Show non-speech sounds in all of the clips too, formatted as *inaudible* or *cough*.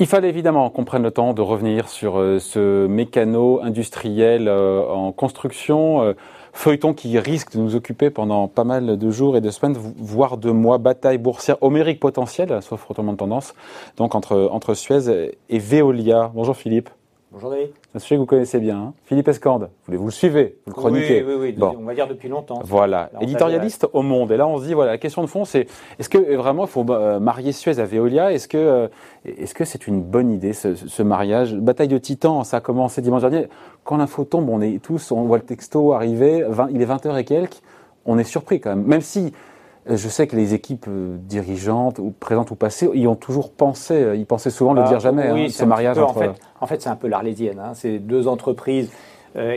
Il fallait évidemment qu'on prenne le temps de revenir sur euh, ce mécano industriel euh, en construction, euh, feuilleton qui risque de nous occuper pendant pas mal de jours et de semaines, voire de mois, bataille boursière homérique potentielle, sauf retournement de tendance, donc entre, entre Suez et Veolia. Bonjour Philippe. Bonjour David. Un sujet que vous connaissez bien. Hein. Philippe Escande, vous, vous le suivez, vous le chroniquez. Oui, oui, oui. On va dire depuis longtemps. Voilà. Éditorialiste au monde. Et là, on se dit, voilà, la question de fond, c'est est-ce que vraiment il faut euh, marier Suez à Veolia? Est-ce que euh, est-ce que c'est une bonne idée ce, mariage? Bataille de titans, ça a commencé dimanche dernier. Quand l'info tombe, on est tous, on voit le texto arriver. il est 20h et quelques. On est surpris quand même. Même si euh, je sais que les équipes euh, dirigeantes, ou présentes ou passées, y ont toujours pensé. Euh, ils pensaient souvent ne le ah, dire jamais. Oui, hein, ce mariage entre... En fait, en fait c'est un peu l'arlésienne. Hein. C'est deux entreprises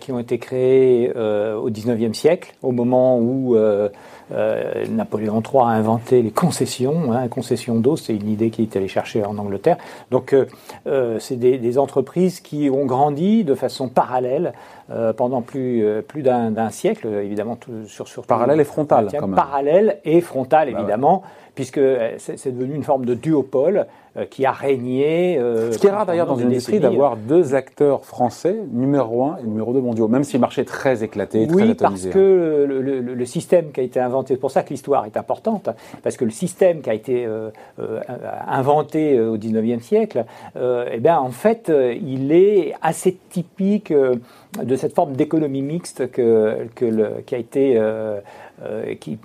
qui ont été créées au 19e siècle, au moment où euh, Napoléon III a inventé les concessions. Hein, concession d'eau, c'est une idée qu'il est allé chercher en Angleterre. Donc, euh, euh, c'est des, entreprises qui ont grandi de façon parallèle pendant plus, plus d'un siècle, évidemment, sur, sur parallèle et frontale. Parallèle et frontale, bah évidemment, puisque c'est devenu une forme de duopole euh, qui a régné. Euh, Ce qui est rare d'ailleurs dans une industrie d'avoir deux acteurs français, numéro un et numéro deux mondiaux, même si le marché est très éclaté, très Oui, parce que le, système qui a été inventé, c'est pour ça que l'histoire est importante, parce que le système qui a été euh, inventé au 19e siècle, eh bien, en fait, il est assez typique de cette forme d'économie mixte que, que qui a été qui,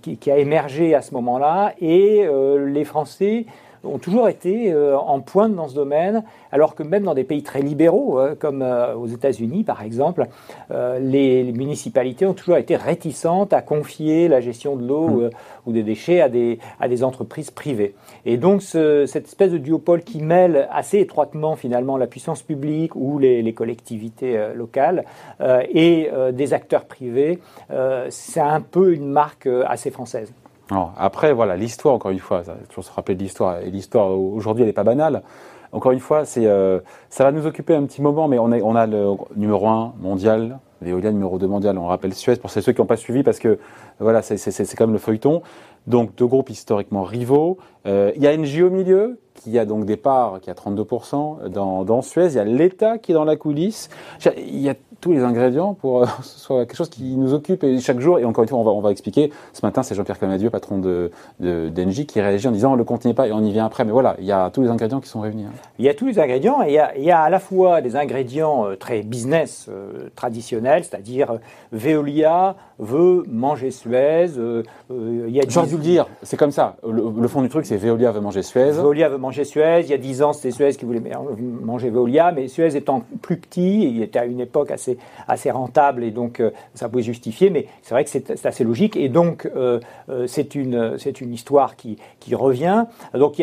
qui, qui, a émergé à ce moment-là. Et les Français ont toujours été euh, en pointe dans ce domaine, alors que même dans des pays très libéraux, hein, comme euh, aux États-Unis par exemple, euh, les, municipalités ont toujours été réticentes à confier la gestion de l'eau mmh. ou des déchets à des, à des entreprises privées. Et donc cette espèce de duopole qui mêle assez étroitement finalement la puissance publique ou les, les collectivités locales et des acteurs privés, c'est un peu une marque assez française après, voilà, l'histoire, encore une fois, ça, toujours se rappeler de l'histoire. Et l'histoire, aujourd'hui, elle n'est pas banale. Encore une fois, euh, ça va nous occuper un petit moment, mais on, est, on a le numéro 1 mondial, l'éolien numéro 2 mondial, on rappelle Suez, pour ceux qui n'ont pas suivi, parce que voilà, c'est, c'est, quand même le feuilleton. Donc, deux groupes historiquement rivaux. Euh, il y a Engie au milieu, qui a donc des parts, qui a 32% dans, dans Suez. Il y a l'État qui est dans la coulisse. Il y a tous les ingrédients pour euh, que ce soit quelque chose qui nous occupe et chaque jour. Et encore une fois, on va, on va expliquer. Ce matin, c'est Jean-Pierre Clamadieu, patron de, d'Engie, qui réagit en disant le continuez pas et on y vient après. Mais voilà, il y a tous les ingrédients qui sont réunis. Hein. Il y a tous les ingrédients et il y a, il y a à la fois des ingrédients euh, très business euh, traditionnels, c'est-à-dire Veolia veut manger Suez. il y a J'aurais dû le dire, c'est comme ça. Le, fond du truc, c'est Veolia veut manger Suez. Veolia veut manger Suez. Il y a 10 ans, c'était Suez qui voulait manger Veolia, mais Suez étant plus petit, il était à une époque assez rentable et donc euh, ça pouvait justifier, mais c'est vrai que c'est assez logique et donc euh, euh, c'est une, une histoire qui, qui revient. Donc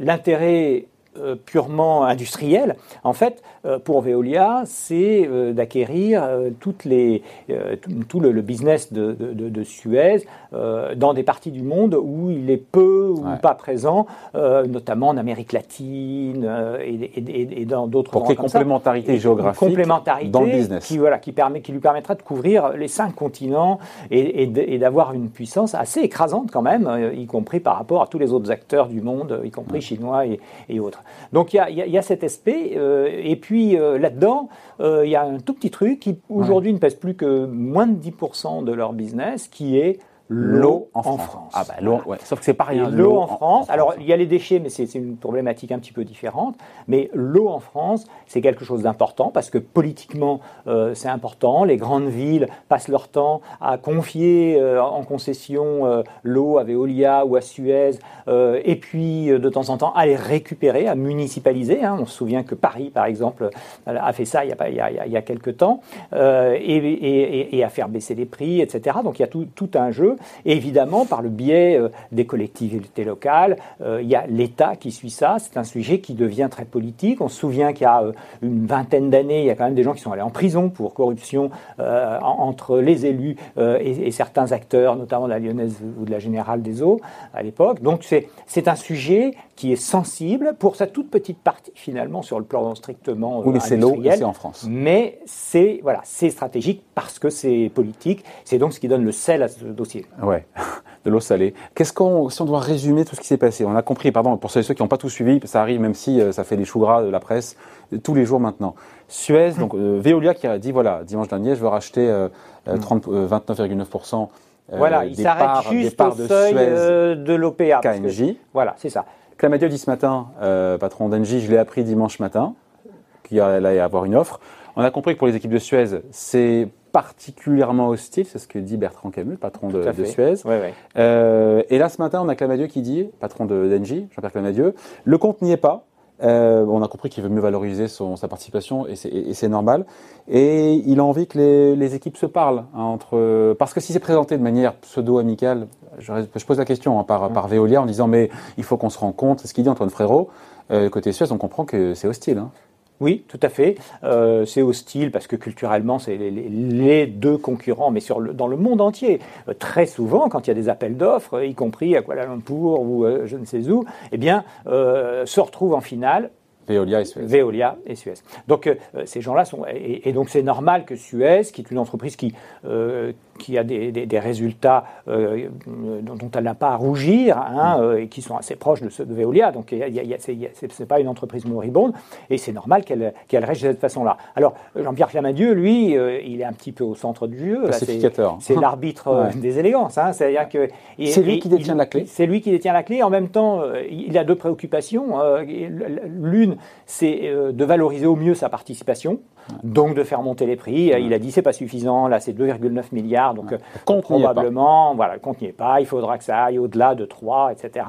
l'intérêt euh, purement industriel, en fait, euh, pour Veolia, c'est euh, d'acquérir toutes les, tout, le, business de, de, Suez dans des parties du monde où il est peu ou pas présent, notamment en Amérique latine et, dans d'autres Pour qu'il complémentarité géographique complémentarité dans le business. Qui, voilà, qui, permet, qui lui permettra de couvrir les cinq continents et, d'avoir une puissance assez écrasante quand même, y compris par rapport à tous les autres acteurs du monde, y compris chinois et autres. Donc il y a, cet aspect. Euh, et puis euh, là-dedans, euh, il y a un tout petit truc qui aujourd'hui ne pèse plus que moins de 10% de leur business, qui est l'eau en, France. Ah bah l'eau, ouais. sauf que c'est pas rien. L'eau en, France. Alors il y a les déchets, mais c'est une problématique un petit peu différente. Mais l'eau en France, c'est quelque chose d'important parce que politiquement euh, c'est important. Les grandes villes passent leur temps à confier euh, en concession euh, l'eau à Veolia ou à Suez, et puis de temps en temps à les récupérer, à municipaliser. Hein. On se souvient que Paris, par exemple, a fait ça il y a, il y a, il y a quelques temps, et, et, et, à faire baisser les prix, etc. Donc il y a tout, tout un jeu. Eux. Et évidemment, par le biais des collectivités locales, il y a l'État qui suit ça. C'est un sujet qui devient très politique. On se souvient qu'il y a une vingtaine d'années, il y a quand même des gens qui sont allés en prison pour corruption entre les élus et, certains acteurs, notamment de la Lyonnaise ou de la Générale des Eaux à l'époque. Donc c'est un sujet qui est sensible pour sa toute petite partie finalement sur le plan strictement oui, mais l'eau c'est en France. Mais c'est voilà, c'est stratégique parce que c'est politique. C'est donc ce qui donne le sel à ce dossier. Ouais, *laughs* de l'eau salée. Qu'est-ce qu'on si on doit résumer tout ce qui s'est passé? On a compris, pardon, pour ceux qui n'ont pas tout suivi, ça arrive même si euh, ça fait les choux gras de la presse euh, tous les jours maintenant. Suez, donc euh, Veolia qui a dit voilà dimanche dernier, je veux racheter 29,9% voilà, il s'arrête juste au seuil de l'OPA. KNJ. voilà, c'est ça. Clamadio dit ce matin, euh, patron d'Engie, je l'ai appris dimanche matin, qu'il allait avoir une offre. On a compris que pour les équipes de Suez, c'est particulièrement hostile, c'est ce que dit Bertrand Camus, patron de, Suez. Euh, et là, ce matin, on a Clamadieu qui dit, patron d'Engie, Jean-Pierre Clamadieu, le compte n'y est pas. Euh, on a compris qu'il veut mieux valoriser son, sa participation et c'est normal. Et il a envie que les, les équipes se parlent hein, entre parce que si c'est présenté de manière pseudo-amicale, je, je, pose la question hein, par, par Veolia en disant mais il faut qu'on se rende compte, c'est ce qu'il dit Antoine Frérot. Euh, côté Suez, on comprend que c'est hostile. Hein. Oui, tout à fait. Euh, c'est hostile parce que culturellement, c'est les, deux concurrents, mais sur le, dans le monde entier. Euh, très souvent, quand il y a des appels d'offres, y compris à Kuala Lumpur ou euh, je ne sais où, eh bien, se retrouvent en finale Veolia et Suez. Veolia et Suez. Donc ces gens-là sont et, donc c'est normal que Suez, qui est une entreprise qui qui a des, des, résultats euh, dont, elle n'a pas à rougir hein, euh, et qui sont assez proches de ceux de Veolia. Donc, ce n'est pas une entreprise moribonde et c'est normal qu'elle qu réagisse de cette façon-là. Alors, Jean-Pierre Clamadieu, lui, euh, il est un petit peu au centre du jeu. C'est l'arbitre des élégances. Hein, C'est-à-dire que c'est lui qui détient la clé. C'est lui qui détient la clé. En même temps, il a deux préoccupations. L'une, c'est de valoriser au mieux sa participation donc de faire monter les prix. Il a dit c'est pas suffisant, là c'est 2,9 milliards, donc euh, probablement, voilà, le compte n'y est pas, il faudra que ça aille au-delà de 3, etc.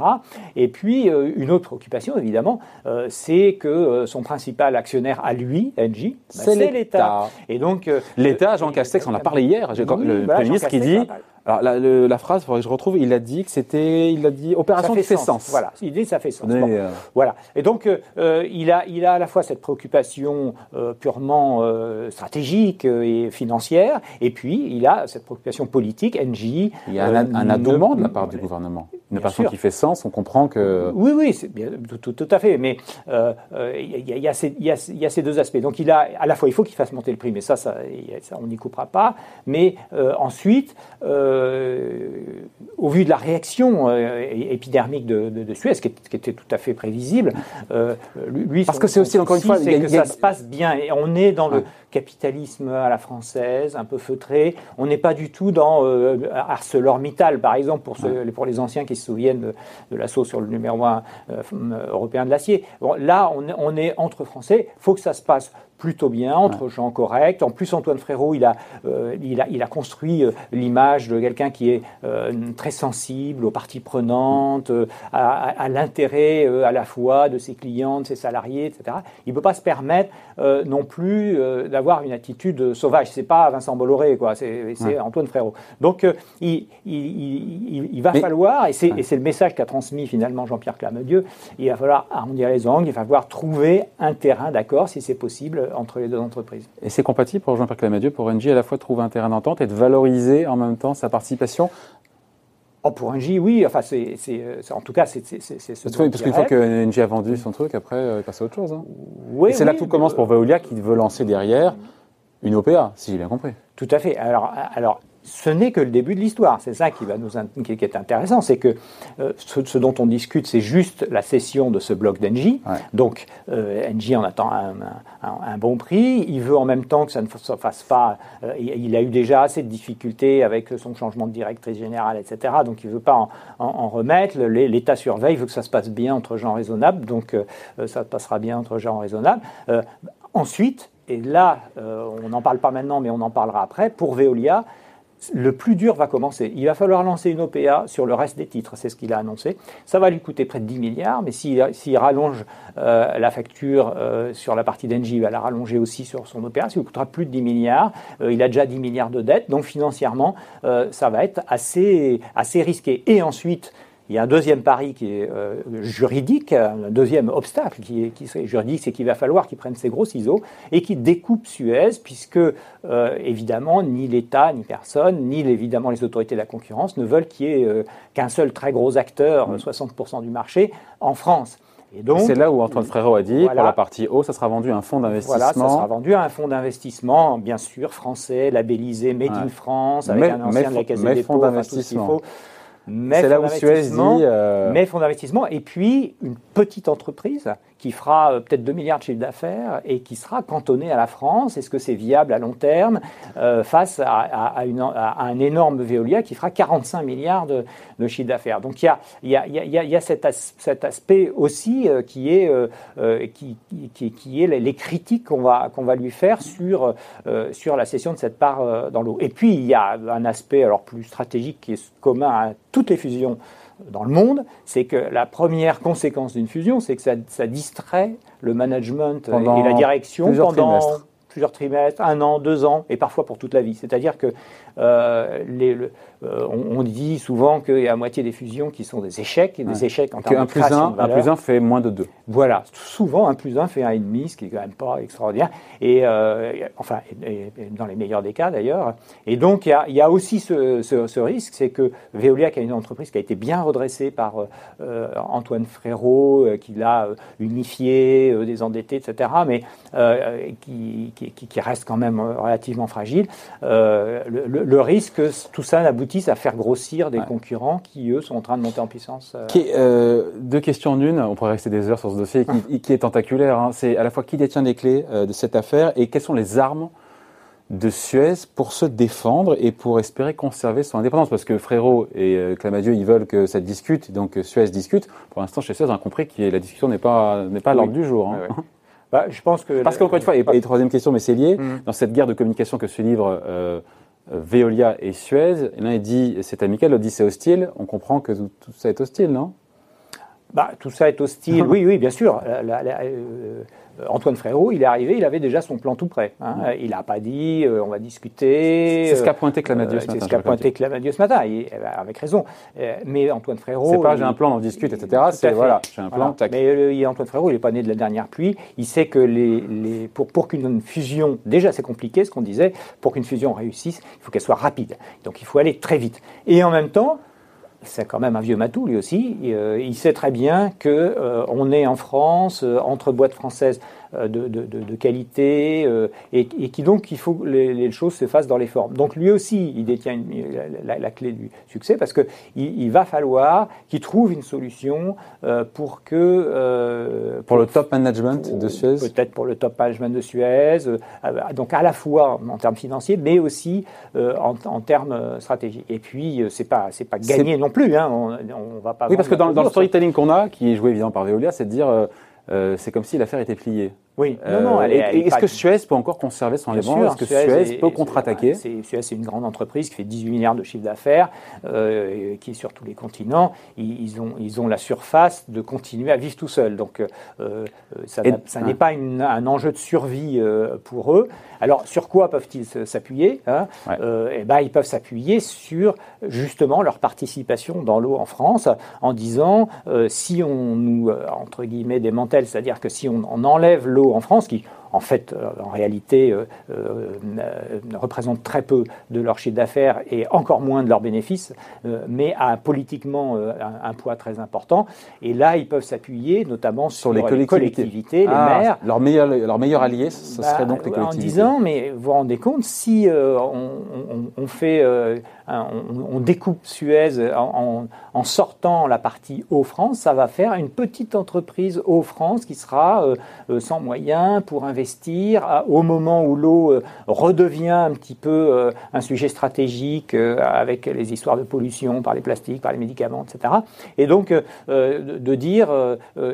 Et puis euh, une autre préoccupation évidemment, euh, c'est que son principal actionnaire à lui, Engie, bah, c'est l'État. Et donc l'État, Jean Castex, on a parlé hier, le Premier ministre qui dit alors la, la phrase, faudrait que je retrouve, il a dit que c'était, il a dit opération ça fait qui fait sens. Voilà, il dit ça fait sens. Euh, voilà. Et donc euh, il a, il a à la fois cette préoccupation euh, purement stratégique et financière, et puis il a cette préoccupation politique. NJ. Il y a un, un de la part du gouvernement. Une opération qui fait sens, on comprend que. Oui, oui, bien, tout, tout, à fait. Mais il y, a, ces, il, y a, il y a ces deux aspects. Donc il a à la fois, il faut qu'il fasse monter le prix, mais ça, ça, ça on n'y coupera pas. Mais ensuite. Euh, au vu de la réaction euh, épidermique de, Suez, qui, était tout à fait prévisible, euh, lui, parce que c'est aussi encore une fois, c'est que ça se passe bien et on est dans le capitalisme à la française, un peu feutré. On n'est pas du tout dans ArcelorMittal, par exemple, pour, pour les anciens qui se souviennent de, l'assaut sur le numéro 1 européen de l'acier. là, on, on, est entre Français. Il faut que ça se passe plutôt bien, entre gens corrects. En plus, Antoine Frérot, il a, euh, il a, il a construit euh, l'image de quelqu'un qui est euh, très sensible aux parties prenantes, à, l'intérêt à la fois de ses clients, de ses salariés, etc. Il ne peut pas se permettre non plus d'avoir une attitude sauvage. C'est pas Vincent Bolloré, quoi. C'est Antoine Frérot. Donc, il, il, il, va falloir, et c'est le message qu'a transmis finalement Jean-Pierre Clamedieu, il va falloir arrondir les angles, il va falloir trouver un terrain d'accord, si c'est possible, entre les deux entreprises. Et c'est compatible pour Jean-Pierre Clamadieu, pour Engie, à la fois de trouver un terrain d'entente et de valoriser en même temps sa participation? Oh, pour Engie, oui. Enfin, c'est, en tout cas, c'est, ce Parce qu'une fois que Engie a vendu son truc, après, euh, il passe à autre chose. Hein. Oui, c'est là que tout commence pour Veolia qui veut lancer derrière une OPA, si j'ai bien compris. Tout à fait. Alors, alors ce n'est que le début de l'histoire. C'est ça qui, va nous, qui est intéressant, c'est que euh, ce, dont on discute, c'est juste la cession de ce bloc d'Engie. Donc, euh, Engie en attend un, bon prix. Il veut en même temps que ça ne se fasse pas. Euh, il a eu déjà assez de difficultés avec son changement de directrice générale, etc. Donc, il ne veut pas en, remettre. L'État surveille, il veut que ça se passe bien entre gens raisonnables. Donc, ça passera bien entre gens raisonnables. ensuite, et là, on n'en parle pas maintenant, mais on en parlera après, pour Veolia, le plus dur va commencer. Il va falloir lancer une OPA sur le reste des titres, c'est ce qu'il a annoncé. Ça va lui coûter près de 10 milliards, mais s'il rallonge euh, la facture euh, sur la partie d'Engie, il va la rallonger aussi sur son OPA, ça lui coûtera plus de 10 milliards. Euh, il a déjà 10 milliards de dettes, donc financièrement, ça va être assez, assez risqué. Et ensuite, il y a un deuxième pari qui est euh, juridique, un deuxième obstacle qui est, qui juridique, c'est qu'il va falloir qu'il prenne ses gros ciseaux et qu'il découpe Suez, puisque euh, évidemment ni l'État, ni personne, ni évidemment les autorités de la concurrence ne veulent qu'il y ait euh, qu'un seul très gros acteur, 60% du marché, en France. C'est là où Antoine Frérot a dit, pour la partie haut, ça sera vendu à un fonds d'investissement. Voilà, ça sera vendu à un fonds d'investissement, bien sûr, français, labellisé Made in France, avec un ancien de la Caisse des dépôts, enfin, tout ce qu'il faut c'est là où Suez dit. Euh... Mais fonds d'investissement, et puis une petite entreprise qui fera euh, peut-être 2 milliards de chiffre d'affaires et qui sera cantonnée à la France. Est-ce que c'est viable à long terme euh, face à, un énorme Veolia qui fera 45 milliards de, chiffre d'affaires? Donc il y a, cet, aspect aussi euh, qui est, les, critiques qu'on va, va lui faire sur, sur la cession de cette part dans l'eau. Et puis il y a un aspect alors plus stratégique qui est commun à toutes les fusions dans le monde, c'est que la première conséquence d'une fusion, c'est que ça, distrait le management et la direction pendant plusieurs trimestres, un an, deux ans, et parfois pour toute la vie. C'est-à-dire que euh, les, euh, on, dit souvent qu'il y a à moitié des fusions qui sont des échecs, et des échecs en termes de plus un, un plus un fait moins de deux. Voilà, souvent un plus un fait un et demi, ce qui est quand même pas extraordinaire, et euh, enfin, dans les meilleurs des cas d'ailleurs. Et donc il y a, aussi ce, risque, c'est que Veolia, qui est une entreprise qui a été bien redressée par Antoine Frérot, qui l'a unifié, désendetté, etc., mais qui, qui, reste quand même relativement fragile, le, le, risque que tout ça à faire grossir des concurrents qui, eux, sont en train de monter en puissance. Euh. Qui, euh, deux questions en une, on pourrait rester des heures sur ce dossier, *laughs* qui, est tentaculaire. Hein. C'est à la fois qui détient les clés euh, de cette affaire et quelles sont les armes de Suez pour se défendre et pour espérer conserver son indépendance. Parce que Frérot et Clamadieu, ils veulent que ça discute, donc Suez discute. Pour l'instant, chez Suez, on a compris que la discussion n'est pas, n'est pas à l'ordre du jour. Hein. Bah, je pense que Parce qu'encore une fois, et, troisième question, mais c'est lié, mmh. dans cette guerre de communication que se livre Veolia et Suez. L'un il dit c'est amical, l'autre dit c'est hostile. On comprend que tout, ça est hostile, non? Bah, Tout ça est hostile, oui, oui, bien sûr. Euh, euh, Antoine Frérot, il est arrivé, il avait déjà son plan tout prêt. Hein. Mm. Il n'a pas dit euh, on va discuter. C'est ce qu'a pointé Clamadieu ce matin. C'est ce qu'a pointé Clamadieu ce matin, avec raison. Euh, mais Antoine Frérot. C'est pas j'ai un plan, on discute, etc. C'est voilà, j'ai un plan. Mais Antoine Frérot, il n'est pas né de la dernière pluie. Il sait que les, les pour, pour qu'une fusion, déjà c'est compliqué ce qu'on disait, pour qu'une fusion réussisse, il faut qu'elle soit rapide. Donc il faut aller très vite. Et en même temps, c'est quand même un vieux matou lui aussi. Euh, il sait très bien que euh, on est en France euh, entre boîtes françaises de, de, de, qualité et, et, qui donc il faut que les, choses se fassent dans les formes. Donc lui aussi, il détient la, clé du succès parce que il, va falloir qu'il trouve une solution pour que pour, le top management de Suez, peut-être pour le top management de Suez, donc à la fois en termes financiers, mais aussi en, en termes stratégiques. Et puis c'est pas c'est pas gagné non plus. Hein. On, on, va pas. Oui, parce que dans, le storytelling qu'on a, qui est joué évidemment par Veolia, c'est de dire euh, euh, c'est comme si l'affaire était pliée. Oui, non, non. Euh, est-ce que Suez peut encore conserver son indépendance Est-ce que Suez, peut contre-attaquer Suez, c'est une grande entreprise qui fait 18 milliards de chiffre d'affaires, euh, qui est sur tous les continents. Ils, ont, ils ont la surface de continuer à vivre tout seuls. Donc, euh, ça, n'est pas un enjeu de survie pour eux. Alors, sur quoi peuvent-ils s'appuyer hein eh ben, Ils peuvent s'appuyer sur, justement, leur participation dans l'eau en France, en disant, si on nous, entre guillemets, démantèle, c'est-à-dire que si on, on enlève l'eau en France, qui en fait, euh, en réalité, euh, euh, représentent très peu de leur chiffre d'affaires et encore moins de leurs bénéfices, mais a politiquement un, poids très important. Et là, ils peuvent s'appuyer notamment sur, les collectivités, les ah, maires. Leur meilleur, leur meilleur allié, ce serait bah, donc les collectivités. En disant, mais vous vous rendez compte, si on, fait, on, découpe Suez en, en, sortant la partie Eau-France, ça va faire une petite entreprise Eau-France qui sera sans moyens pour investir au moment où l'eau redevient un petit peu un sujet stratégique avec les histoires de pollution par les plastiques, par les médicaments, etc. Et donc de dire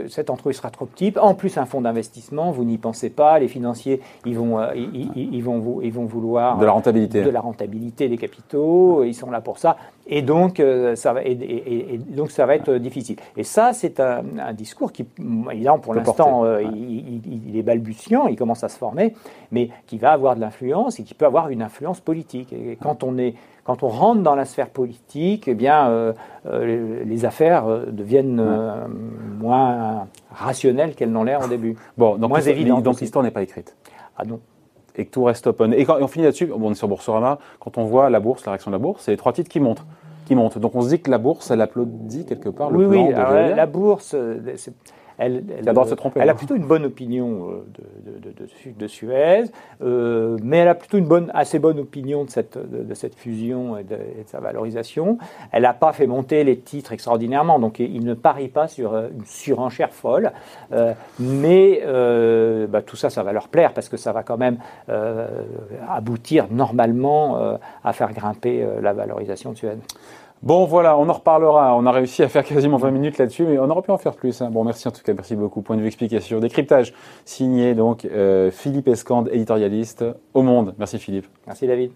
cette entreprise sera trop petite, en plus un fonds d'investissement, vous n'y pensez pas, les financiers ils vont, ils, vont, ils vont vouloir de la rentabilité, de la rentabilité des capitaux, ils sont là pour ça, et donc ça va, et, donc ça va être difficile. Et ça c'est un, discours qui, évidemment pour l'instant il, est balbutiant, il commence à se former, mais qui va avoir de l'influence et qui peut avoir une influence politique. Et quand on est quand on rentre dans la sphère politique, eh bien, euh, euh, les, affaires euh, deviennent moins rationnelles qu'elles n'ont l'air au début. *laughs* Bon, donc moins évident. Donc l'histoire n'est pas écrite. Ah non. Et que tout reste open. Et, quand, on finit là-dessus, on est sur Boursorama, quand on voit la bourse, la réaction de la bourse, c'est les trois titres qui montent. Qui montent. Donc on se dit que la bourse, elle applaudit quelque part le plan oui, de la bourse, elle, se tromper. Elle a plutôt une bonne opinion euh, de, Suez, euh, mais elle a plutôt une bonne, assez bonne opinion de cette, de, cette fusion et de, sa valorisation. Elle n'a pas fait monter les titres extraordinairement, donc il ne parie pas sur euh, une surenchère folle. mais bah, tout ça, ça va leur plaire parce que ça va quand même aboutir normalement à faire grimper la valorisation de Suez. Bon, voilà, on en reparlera. On a réussi à faire quasiment 20 minutes là-dessus, mais on aurait pu en faire plus. Hein. Bon, merci en tout cas, merci beaucoup. Point de vue explication, décryptage signé donc euh, Philippe Escande, éditorialiste au Monde. Merci Philippe. Merci David.